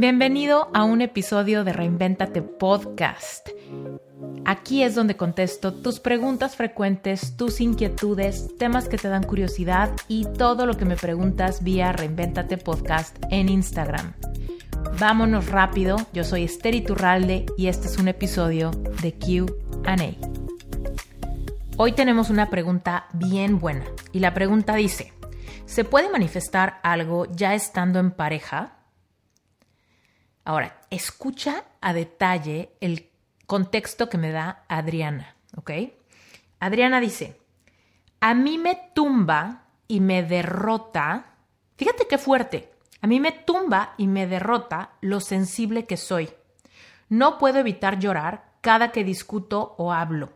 Bienvenido a un episodio de Reinventate Podcast. Aquí es donde contesto tus preguntas frecuentes, tus inquietudes, temas que te dan curiosidad y todo lo que me preguntas vía Reinventate Podcast en Instagram. Vámonos rápido, yo soy Esther Iturralde y este es un episodio de QA. Hoy tenemos una pregunta bien buena y la pregunta dice, ¿se puede manifestar algo ya estando en pareja? Ahora, escucha a detalle el contexto que me da Adriana, ¿ok? Adriana dice, a mí me tumba y me derrota, fíjate qué fuerte, a mí me tumba y me derrota lo sensible que soy. No puedo evitar llorar cada que discuto o hablo.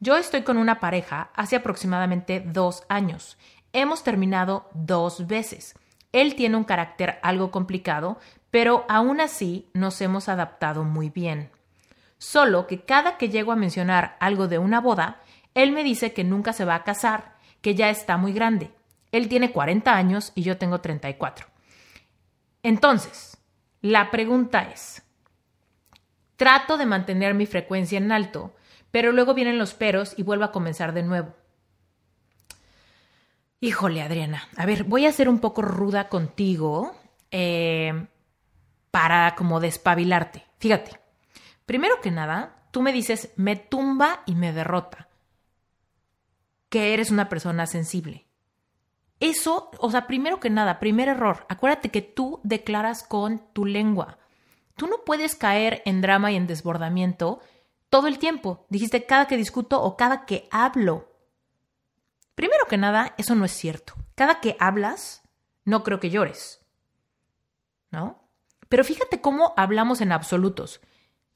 Yo estoy con una pareja hace aproximadamente dos años. Hemos terminado dos veces. Él tiene un carácter algo complicado, pero aún así nos hemos adaptado muy bien. Solo que cada que llego a mencionar algo de una boda, él me dice que nunca se va a casar, que ya está muy grande. Él tiene 40 años y yo tengo 34. Entonces, la pregunta es, trato de mantener mi frecuencia en alto, pero luego vienen los peros y vuelvo a comenzar de nuevo. Híjole, Adriana. A ver, voy a ser un poco ruda contigo eh, para como despabilarte. Fíjate, primero que nada, tú me dices, me tumba y me derrota. Que eres una persona sensible. Eso, o sea, primero que nada, primer error, acuérdate que tú declaras con tu lengua. Tú no puedes caer en drama y en desbordamiento todo el tiempo. Dijiste cada que discuto o cada que hablo. Primero que nada, eso no es cierto. Cada que hablas, no creo que llores. ¿No? Pero fíjate cómo hablamos en absolutos.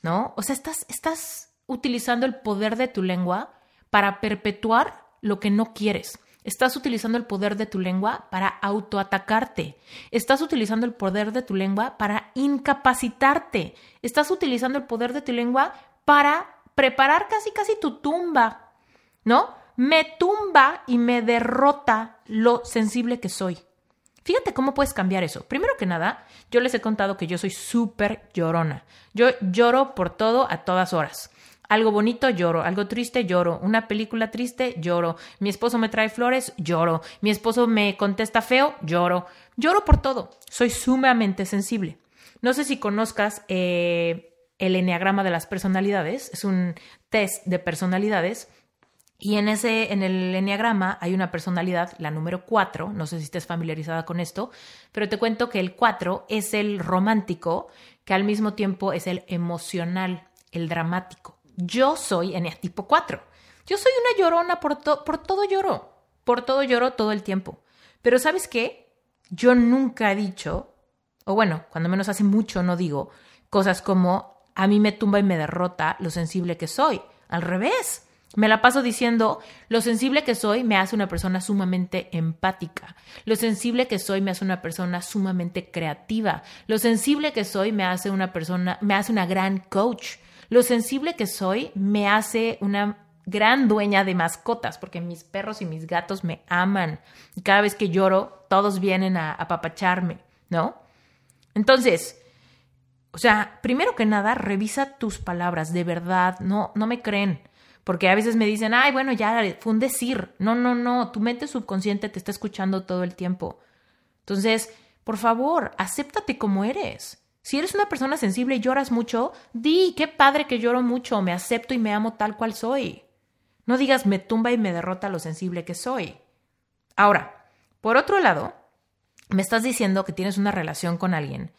¿No? O sea, estás, estás utilizando el poder de tu lengua para perpetuar lo que no quieres. Estás utilizando el poder de tu lengua para autoatacarte. Estás utilizando el poder de tu lengua para incapacitarte. Estás utilizando el poder de tu lengua para preparar casi casi tu tumba. ¿No? Me tumba y me derrota lo sensible que soy. Fíjate cómo puedes cambiar eso. Primero que nada, yo les he contado que yo soy súper llorona. Yo lloro por todo a todas horas. Algo bonito, lloro. Algo triste, lloro. Una película triste, lloro. Mi esposo me trae flores, lloro. Mi esposo me contesta feo, lloro. Lloro por todo. Soy sumamente sensible. No sé si conozcas eh, el Enneagrama de las personalidades. Es un test de personalidades y en ese, en el enneagrama hay una personalidad, la número 4, no sé si estés familiarizada con esto, pero te cuento que el 4 es el romántico, que al mismo tiempo es el emocional, el dramático. Yo soy tipo 4. Yo soy una llorona, por, por todo lloro, por todo lloro todo el tiempo. Pero ¿sabes qué? Yo nunca he dicho, o bueno, cuando menos hace mucho no digo, cosas como a mí me tumba y me derrota lo sensible que soy. Al revés. Me la paso diciendo, lo sensible que soy me hace una persona sumamente empática. Lo sensible que soy me hace una persona sumamente creativa. Lo sensible que soy me hace una persona, me hace una gran coach. Lo sensible que soy me hace una gran dueña de mascotas, porque mis perros y mis gatos me aman. Y cada vez que lloro, todos vienen a apapacharme, ¿no? Entonces, o sea, primero que nada, revisa tus palabras, de verdad, no, no me creen. Porque a veces me dicen, ay, bueno, ya fue un decir. No, no, no, tu mente subconsciente te está escuchando todo el tiempo. Entonces, por favor, acéptate como eres. Si eres una persona sensible y lloras mucho, di, qué padre que lloro mucho, me acepto y me amo tal cual soy. No digas, me tumba y me derrota lo sensible que soy. Ahora, por otro lado, me estás diciendo que tienes una relación con alguien.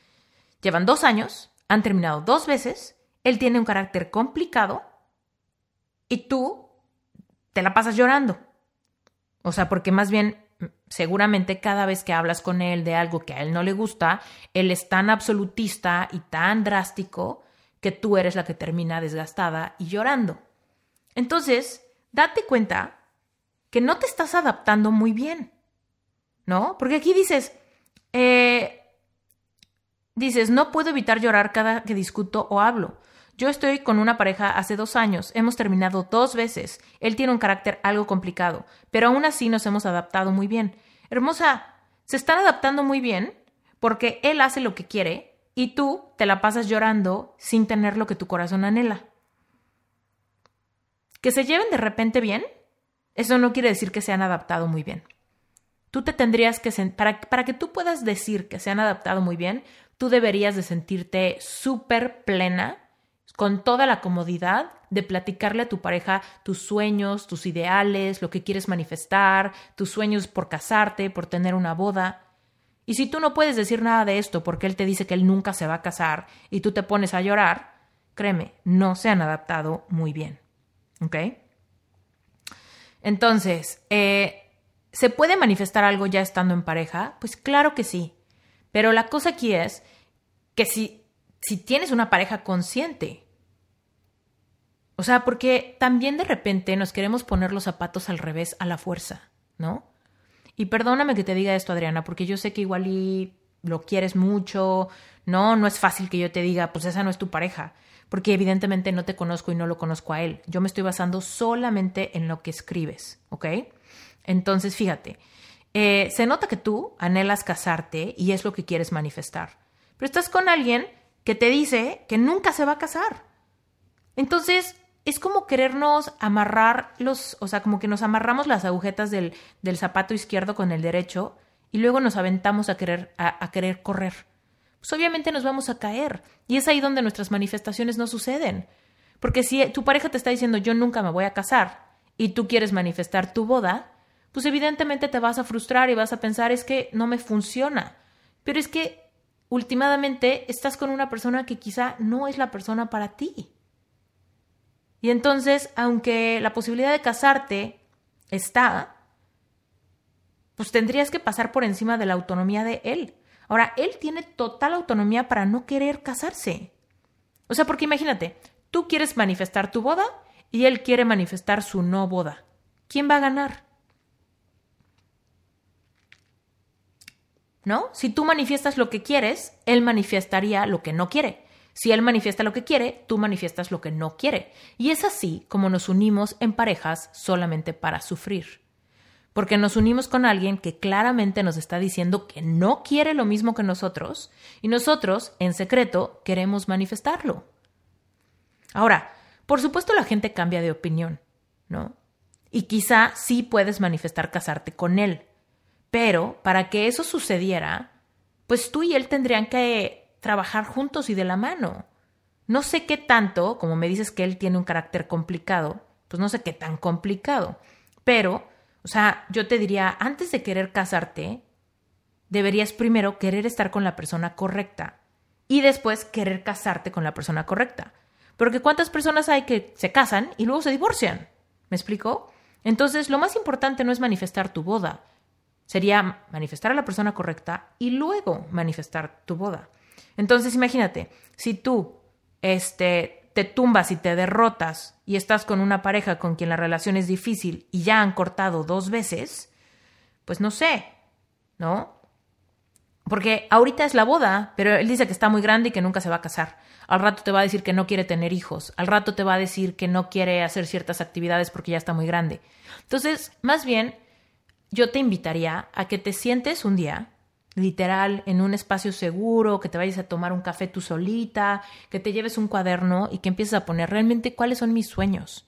Llevan dos años, han terminado dos veces, él tiene un carácter complicado y tú te la pasas llorando. O sea, porque más bien seguramente cada vez que hablas con él de algo que a él no le gusta, él es tan absolutista y tan drástico que tú eres la que termina desgastada y llorando. Entonces, date cuenta que no te estás adaptando muy bien, ¿no? Porque aquí dices, eh, dices, no puedo evitar llorar cada que discuto o hablo. Yo estoy con una pareja hace dos años, hemos terminado dos veces. Él tiene un carácter algo complicado, pero aún así nos hemos adaptado muy bien. Hermosa, se están adaptando muy bien porque él hace lo que quiere y tú te la pasas llorando sin tener lo que tu corazón anhela. Que se lleven de repente bien, eso no quiere decir que se han adaptado muy bien. Tú te tendrías que, para, para que tú puedas decir que se han adaptado muy bien, tú deberías de sentirte súper plena, con toda la comodidad de platicarle a tu pareja tus sueños, tus ideales, lo que quieres manifestar, tus sueños por casarte, por tener una boda. Y si tú no puedes decir nada de esto porque él te dice que él nunca se va a casar y tú te pones a llorar, créeme, no se han adaptado muy bien. ¿Ok? Entonces, eh, ¿se puede manifestar algo ya estando en pareja? Pues claro que sí. Pero la cosa aquí es que si, si tienes una pareja consciente, o sea, porque también de repente nos queremos poner los zapatos al revés a la fuerza, ¿no? Y perdóname que te diga esto, Adriana, porque yo sé que igual y lo quieres mucho, no, no es fácil que yo te diga, pues esa no es tu pareja, porque evidentemente no te conozco y no lo conozco a él. Yo me estoy basando solamente en lo que escribes, ¿ok? Entonces, fíjate, eh, se nota que tú anhelas casarte y es lo que quieres manifestar, pero estás con alguien que te dice que nunca se va a casar. Entonces, es como querernos amarrar los, o sea, como que nos amarramos las agujetas del, del zapato izquierdo con el derecho y luego nos aventamos a querer, a, querer correr. Pues obviamente nos vamos a caer. Y es ahí donde nuestras manifestaciones no suceden. Porque si tu pareja te está diciendo yo nunca me voy a casar y tú quieres manifestar tu boda, pues evidentemente te vas a frustrar y vas a pensar es que no me funciona. Pero es que últimamente estás con una persona que quizá no es la persona para ti. Y entonces, aunque la posibilidad de casarte está, pues tendrías que pasar por encima de la autonomía de él. Ahora, él tiene total autonomía para no querer casarse. O sea, porque imagínate, tú quieres manifestar tu boda y él quiere manifestar su no boda. ¿Quién va a ganar? ¿No? Si tú manifiestas lo que quieres, él manifestaría lo que no quiere. Si él manifiesta lo que quiere, tú manifiestas lo que no quiere. Y es así como nos unimos en parejas solamente para sufrir. Porque nos unimos con alguien que claramente nos está diciendo que no quiere lo mismo que nosotros y nosotros, en secreto, queremos manifestarlo. Ahora, por supuesto la gente cambia de opinión, ¿no? Y quizá sí puedes manifestar casarte con él. Pero para que eso sucediera, pues tú y él tendrían que trabajar juntos y de la mano. No sé qué tanto, como me dices que él tiene un carácter complicado, pues no sé qué tan complicado, pero, o sea, yo te diría, antes de querer casarte, deberías primero querer estar con la persona correcta y después querer casarte con la persona correcta. Porque ¿cuántas personas hay que se casan y luego se divorcian? ¿Me explico? Entonces, lo más importante no es manifestar tu boda, sería manifestar a la persona correcta y luego manifestar tu boda. Entonces, imagínate, si tú este, te tumbas y te derrotas y estás con una pareja con quien la relación es difícil y ya han cortado dos veces, pues no sé, ¿no? Porque ahorita es la boda, pero él dice que está muy grande y que nunca se va a casar. Al rato te va a decir que no quiere tener hijos. Al rato te va a decir que no quiere hacer ciertas actividades porque ya está muy grande. Entonces, más bien, yo te invitaría a que te sientes un día literal, en un espacio seguro, que te vayas a tomar un café tú solita, que te lleves un cuaderno y que empieces a poner realmente cuáles son mis sueños.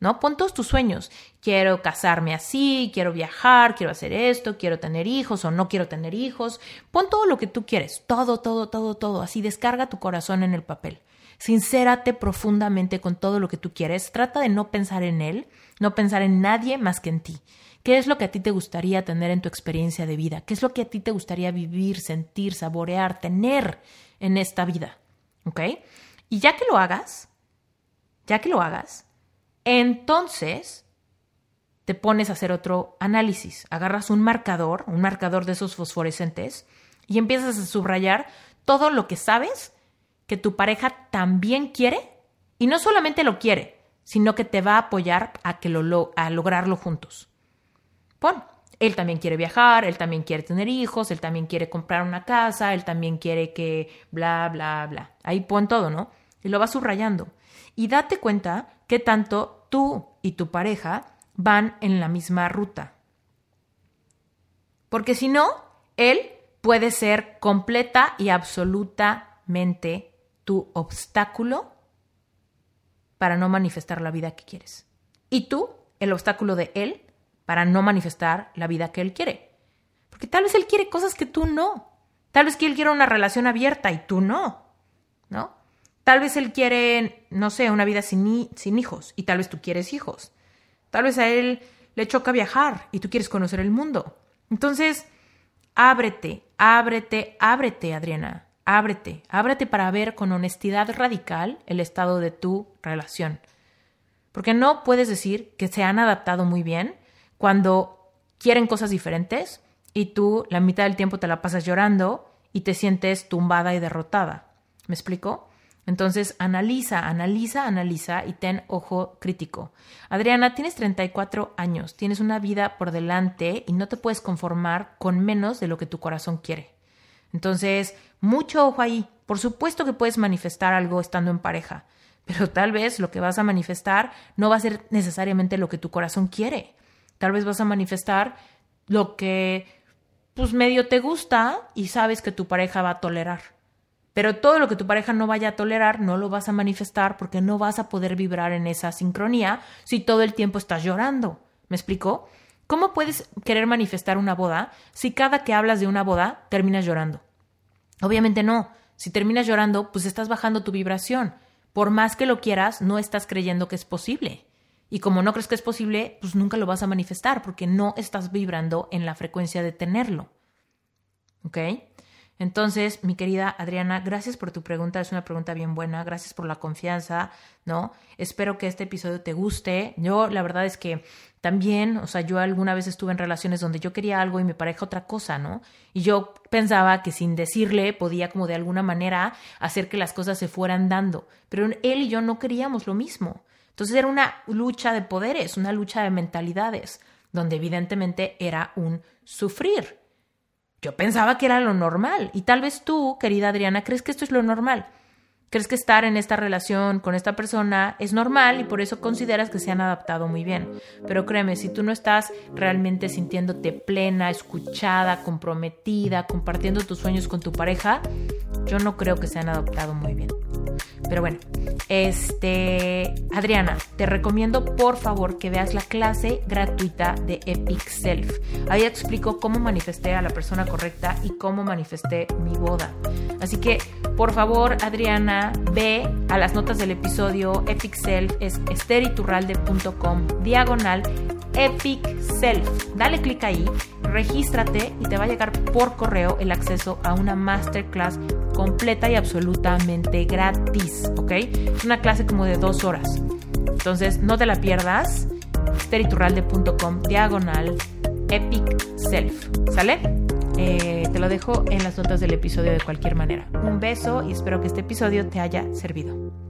¿No? Pon todos tus sueños. Quiero casarme así, quiero viajar, quiero hacer esto, quiero tener hijos o no quiero tener hijos. Pon todo lo que tú quieres, todo, todo, todo, todo. Así descarga tu corazón en el papel. Sincérate profundamente con todo lo que tú quieres. Trata de no pensar en él, no pensar en nadie más que en ti. ¿Qué es lo que a ti te gustaría tener en tu experiencia de vida? ¿Qué es lo que a ti te gustaría vivir, sentir, saborear, tener en esta vida? ¿Ok? Y ya que lo hagas, ya que lo hagas, entonces te pones a hacer otro análisis. Agarras un marcador, un marcador de esos fosforescentes, y empiezas a subrayar todo lo que sabes que tu pareja también quiere, y no solamente lo quiere, sino que te va a apoyar a, que lo, a lograrlo juntos. Él también quiere viajar, él también quiere tener hijos, él también quiere comprar una casa, él también quiere que bla, bla, bla. Ahí pon todo, ¿no? Y lo vas subrayando. Y date cuenta que tanto tú y tu pareja van en la misma ruta. Porque si no, él puede ser completa y absolutamente tu obstáculo para no manifestar la vida que quieres. Y tú, el obstáculo de él para no manifestar la vida que él quiere. Porque tal vez él quiere cosas que tú no. Tal vez que él quiere una relación abierta y tú no. ¿No? Tal vez él quiere, no sé, una vida sin, sin hijos y tal vez tú quieres hijos. Tal vez a él le choca viajar y tú quieres conocer el mundo. Entonces, ábrete, ábrete, ábrete, Adriana. Ábrete, ábrete para ver con honestidad radical el estado de tu relación. Porque no puedes decir que se han adaptado muy bien cuando quieren cosas diferentes y tú la mitad del tiempo te la pasas llorando y te sientes tumbada y derrotada. ¿Me explico? Entonces, analiza, analiza, analiza y ten ojo crítico. Adriana, tienes 34 años, tienes una vida por delante y no te puedes conformar con menos de lo que tu corazón quiere. Entonces, mucho ojo ahí. Por supuesto que puedes manifestar algo estando en pareja, pero tal vez lo que vas a manifestar no va a ser necesariamente lo que tu corazón quiere. Tal vez vas a manifestar lo que pues medio te gusta y sabes que tu pareja va a tolerar. Pero todo lo que tu pareja no vaya a tolerar no lo vas a manifestar porque no vas a poder vibrar en esa sincronía si todo el tiempo estás llorando. ¿Me explico? ¿Cómo puedes querer manifestar una boda si cada que hablas de una boda terminas llorando? Obviamente no. Si terminas llorando, pues estás bajando tu vibración. Por más que lo quieras, no estás creyendo que es posible. Y como no crees que es posible, pues nunca lo vas a manifestar porque no estás vibrando en la frecuencia de tenerlo. ¿Ok? Entonces, mi querida Adriana, gracias por tu pregunta, es una pregunta bien buena, gracias por la confianza, ¿no? Espero que este episodio te guste. Yo, la verdad es que también, o sea, yo alguna vez estuve en relaciones donde yo quería algo y me pareja otra cosa, ¿no? Y yo pensaba que sin decirle podía como de alguna manera hacer que las cosas se fueran dando, pero él y yo no queríamos lo mismo. Entonces era una lucha de poderes, una lucha de mentalidades, donde evidentemente era un sufrir. Yo pensaba que era lo normal y tal vez tú, querida Adriana, crees que esto es lo normal. Crees que estar en esta relación con esta persona es normal y por eso consideras que se han adaptado muy bien. Pero créeme, si tú no estás realmente sintiéndote plena, escuchada, comprometida, compartiendo tus sueños con tu pareja, yo no creo que se han adaptado muy bien. Pero bueno, este, Adriana, te recomiendo por favor que veas la clase gratuita de Epic Self. Ahí explico cómo manifesté a la persona correcta y cómo manifesté mi boda. Así que, por favor, Adriana, ve a las notas del episodio Epic Self, es esteriturralde.com, diagonal Epic Self. Dale clic ahí, regístrate y te va a llegar por correo el acceso a una masterclass completa y absolutamente gratis, ¿ok? Es una clase como de dos horas. Entonces, no te la pierdas. esteriturralde.com diagonal Epic Self. ¿Sale? Eh, te lo dejo en las notas del episodio de cualquier manera. Un beso y espero que este episodio te haya servido.